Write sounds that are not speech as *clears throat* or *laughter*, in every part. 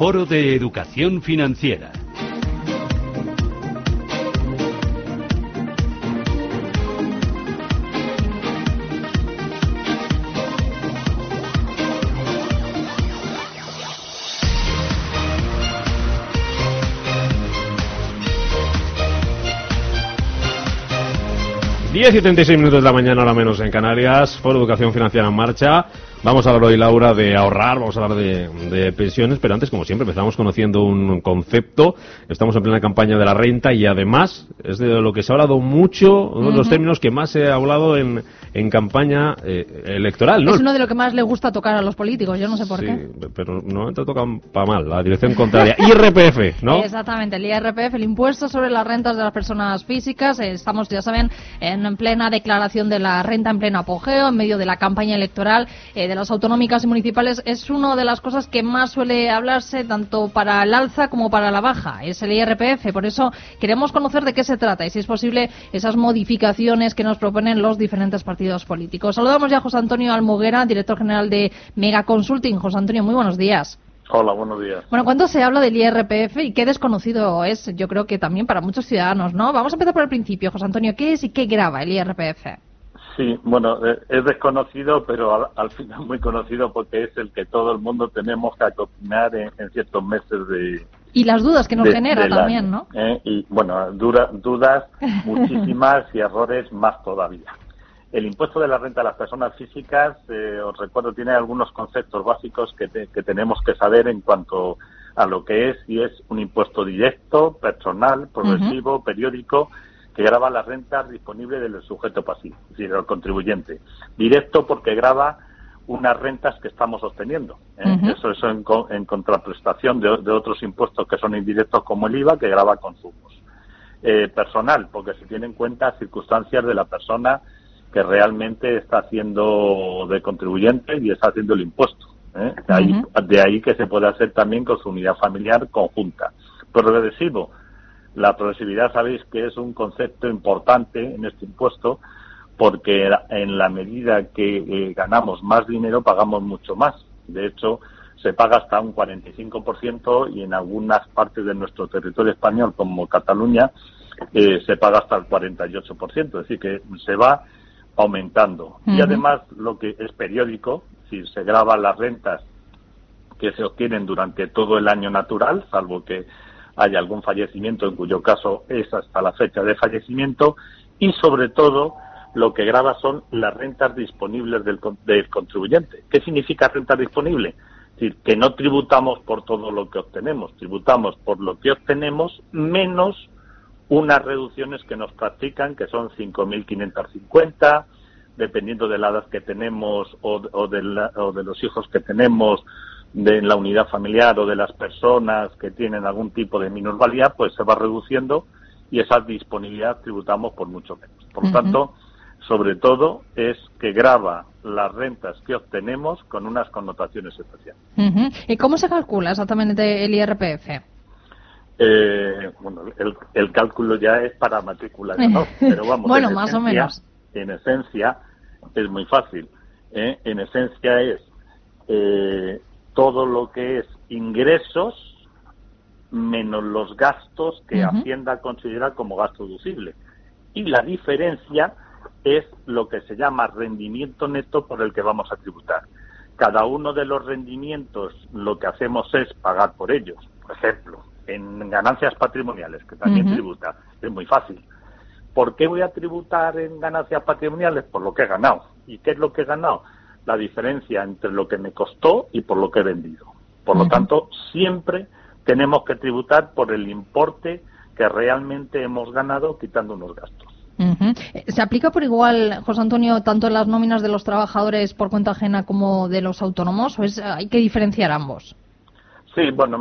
Foro de Educación Financiera. Diez y 36 minutos de la mañana, ahora menos en Canarias. Foro Educación Financiera en marcha. Vamos a hablar hoy, Laura, de ahorrar, vamos a hablar de, de, pensiones, pero antes, como siempre, empezamos conociendo un concepto. Estamos en plena campaña de la renta y además es de lo que se ha hablado mucho, uno de los términos que más se ha hablado en, en campaña eh, electoral, ¿no? Es uno de lo que más le gusta tocar a los políticos, yo no sé por sí, qué. pero no te tocan para mal, la dirección contraria. *laughs* IRPF, ¿no? Exactamente, el IRPF, el impuesto sobre las rentas de las personas físicas. Estamos, ya saben, en plena declaración de la renta en pleno apogeo, en medio de la campaña electoral. Eh, de las autonómicas y municipales es una de las cosas que más suele hablarse tanto para el alza como para la baja, es el IRPF. Por eso queremos conocer de qué se trata y si es posible esas modificaciones que nos proponen los diferentes partidos políticos. Saludamos ya a José Antonio Almoguera, director general de Mega Consulting. José Antonio, muy buenos días. Hola, buenos días. Bueno, ¿cuánto se habla del IRPF y qué desconocido es? Yo creo que también para muchos ciudadanos, ¿no? Vamos a empezar por el principio, José Antonio. ¿Qué es y qué graba el IRPF? Sí, bueno, eh, es desconocido, pero al, al, final muy conocido porque es el que todo el mundo tenemos que acopinar en, en ciertos meses de... Y las dudas que nos de, genera también, año, ¿no? ¿eh? Y bueno, dura, dudas *laughs* muchísimas y errores más todavía. El impuesto de la renta a las personas físicas, eh, os recuerdo, tiene algunos conceptos básicos que, te, que tenemos que saber en cuanto a lo que es y es un impuesto directo, personal, progresivo, uh -huh. periódico, que graba las rentas disponibles del sujeto pasivo, es decir, el contribuyente. Directo porque graba unas rentas que estamos obteniendo. ¿eh? Uh -huh. Eso es en, en contraprestación de, de, otros impuestos que son indirectos como el IVA, que graba consumos. Eh, personal, porque se tiene en cuenta circunstancias de la persona que realmente está haciendo de contribuyente y está haciendo el impuesto. ¿eh? De, ahí, uh -huh. de ahí que se puede hacer también con su unidad familiar conjunta. Progresivo, la progresividad sabéis que es un concepto importante en este impuesto porque en la medida que eh, ganamos más dinero pagamos mucho más. De hecho, se paga hasta un 45% y en algunas partes de nuestro territorio español, como Cataluña, eh, se paga hasta el 48%. Es decir, que se va aumentando. Uh -huh. Y además, lo que es periódico, si se graban las rentas que se obtienen durante todo el año natural, salvo que haya algún fallecimiento, en cuyo caso es hasta la fecha de fallecimiento, y sobre todo lo que graba son las rentas disponibles del, del contribuyente. ¿Qué significa renta disponible? Es decir, que no tributamos por todo lo que obtenemos, tributamos por lo que obtenemos menos unas reducciones que nos practican, que son 5.550, dependiendo de la edad que tenemos o, o, de la, o de los hijos que tenemos, de la unidad familiar o de las personas que tienen algún tipo de minusvalía, pues se va reduciendo y esa disponibilidad tributamos por mucho menos. Por lo uh -huh. tanto, sobre todo es que graba las rentas que obtenemos con unas connotaciones especiales. Uh -huh. ¿Y cómo se calcula exactamente el IRPF? Eh, bueno, el, el, cálculo ya es para matrícula, ¿no? *laughs* Pero vamos, bueno, más esencia, o menos. En esencia es muy fácil. ¿eh? En esencia es eh, todo lo que es ingresos menos los gastos que uh -huh. Hacienda considera como gasto deducible. Y la diferencia es lo que se llama rendimiento neto por el que vamos a tributar. Cada uno de los rendimientos lo que hacemos es pagar por ellos. Por ejemplo, en ganancias patrimoniales, que también uh -huh. tributa, es muy fácil. ¿Por qué voy a tributar en ganancias patrimoniales? Por lo que he ganado. ¿Y qué es lo que he ganado? La diferencia entre lo que me costó y por lo que he vendido. Por lo tanto, siempre tenemos que tributar por el importe que realmente hemos ganado quitando unos gastos. Uh -huh. ¿Se aplica por igual, José Antonio, tanto en las nóminas de los trabajadores por cuenta ajena como de los autónomos o es, hay que diferenciar ambos? Sí, bueno,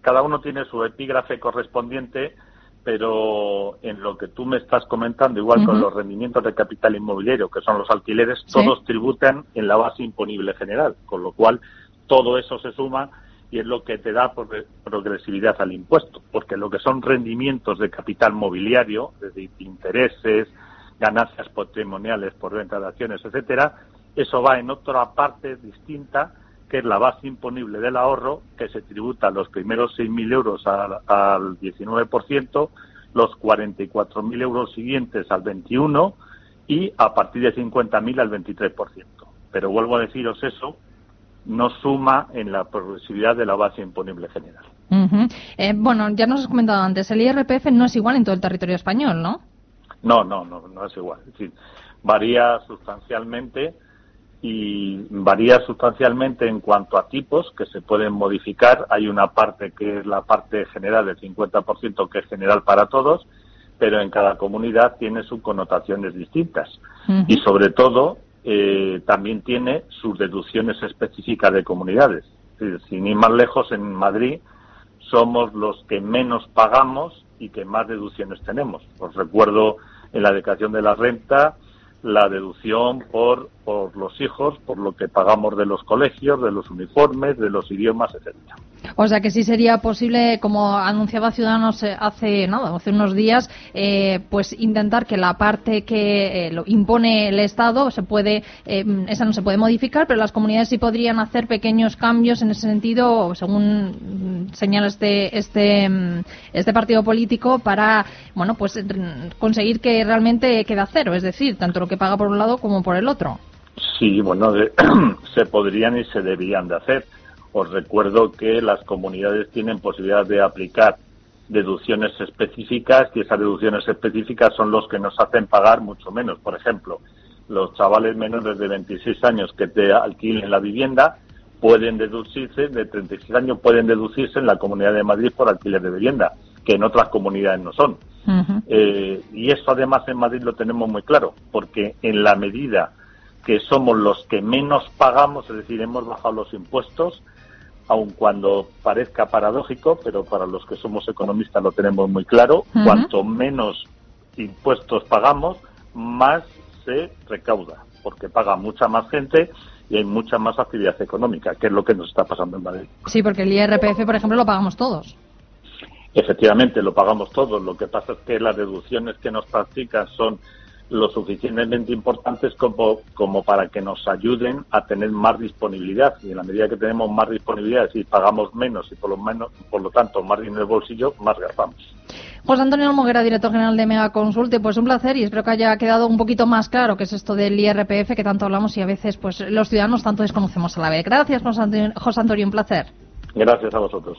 cada uno tiene su epígrafe correspondiente, pero en lo que tú me estás comentando, igual con los rendimientos de capital inmobiliario, que son los alquileres, todos tributan en la base imponible general, con lo cual todo eso se suma y es lo que te da progresividad al impuesto, porque lo que son rendimientos de capital mobiliario, es decir, intereses, ganancias patrimoniales por venta de acciones, etcétera, eso va en otra parte distinta que es la base imponible del ahorro, que se tributa los primeros 6.000 euros al, al 19%, los 44.000 euros siguientes al 21% y a partir de 50.000 al 23%. Pero vuelvo a deciros eso, no suma en la progresividad de la base imponible general. Eh, bueno, ya nos has comentado antes, el IRPF no es igual en todo el territorio español, ¿no? No, no, no, no es igual. Es decir, varía sustancialmente y varía sustancialmente en cuanto a tipos que se pueden modificar. Hay una parte que es la parte general del 50% que es general para todos, pero en cada comunidad tiene sus connotaciones distintas. Y sobre todo, eh, también tiene sus deducciones específicas de comunidades. Sin ir más lejos, en Madrid somos los que menos pagamos y que más deducciones tenemos. Os recuerdo en la declaración de la renta la deducción por, por los hijos, por lo que pagamos de los colegios, de los uniformes, de los idiomas, etcétera. O sea que sí sería posible, como anunciaba Ciudadanos eh, hace nada, hace unos días, eh, pues intentar que la parte que eh, lo impone el Estado se puede, esa no se puede modificar, pero las comunidades sí podrían hacer pequeños cambios en ese sentido, según mm, señala este este mm, este partido político, para bueno pues conseguir que realmente quede a cero, es decir, tanto lo que paga por un lado como por el otro. Sí, bueno, *clears throat* se podrían y se deberían de hacer os recuerdo que las comunidades tienen posibilidad de aplicar deducciones específicas y esas deducciones específicas son los que nos hacen pagar mucho menos. Por ejemplo, los chavales menores de 26 años que te alquilen la vivienda pueden deducirse, de 36 años pueden deducirse en la Comunidad de Madrid por alquiler de vivienda, que en otras comunidades no son. Eh, y eso además en Madrid lo tenemos muy claro, porque en la medida que somos los que menos pagamos, es decir, hemos bajado los impuestos, aun cuando parezca paradójico, pero para los que somos economistas lo tenemos muy claro, cuanto menos impuestos pagamos, más se recauda, porque paga mucha más gente y hay mucha más actividad económica, que es lo que nos está pasando en Madrid. Sí, porque el IRPF, por ejemplo, lo pagamos todos. Efectivamente, lo pagamos todos. Lo que pasa es que las deducciones que nos practican son lo suficientemente importantes como, como para que nos ayuden a tener más disponibilidad. Y en la medida que tenemos más disponibilidad, si pagamos menos y por lo, menos, por lo tanto más dinero en el bolsillo, más gastamos. José Antonio Almoguera, director general de Mega Consulte, pues un placer y espero que haya quedado un poquito más claro qué es esto del IRPF que tanto hablamos y a veces pues los ciudadanos tanto desconocemos a la vez. Gracias, José Antonio, un placer. Gracias a vosotros.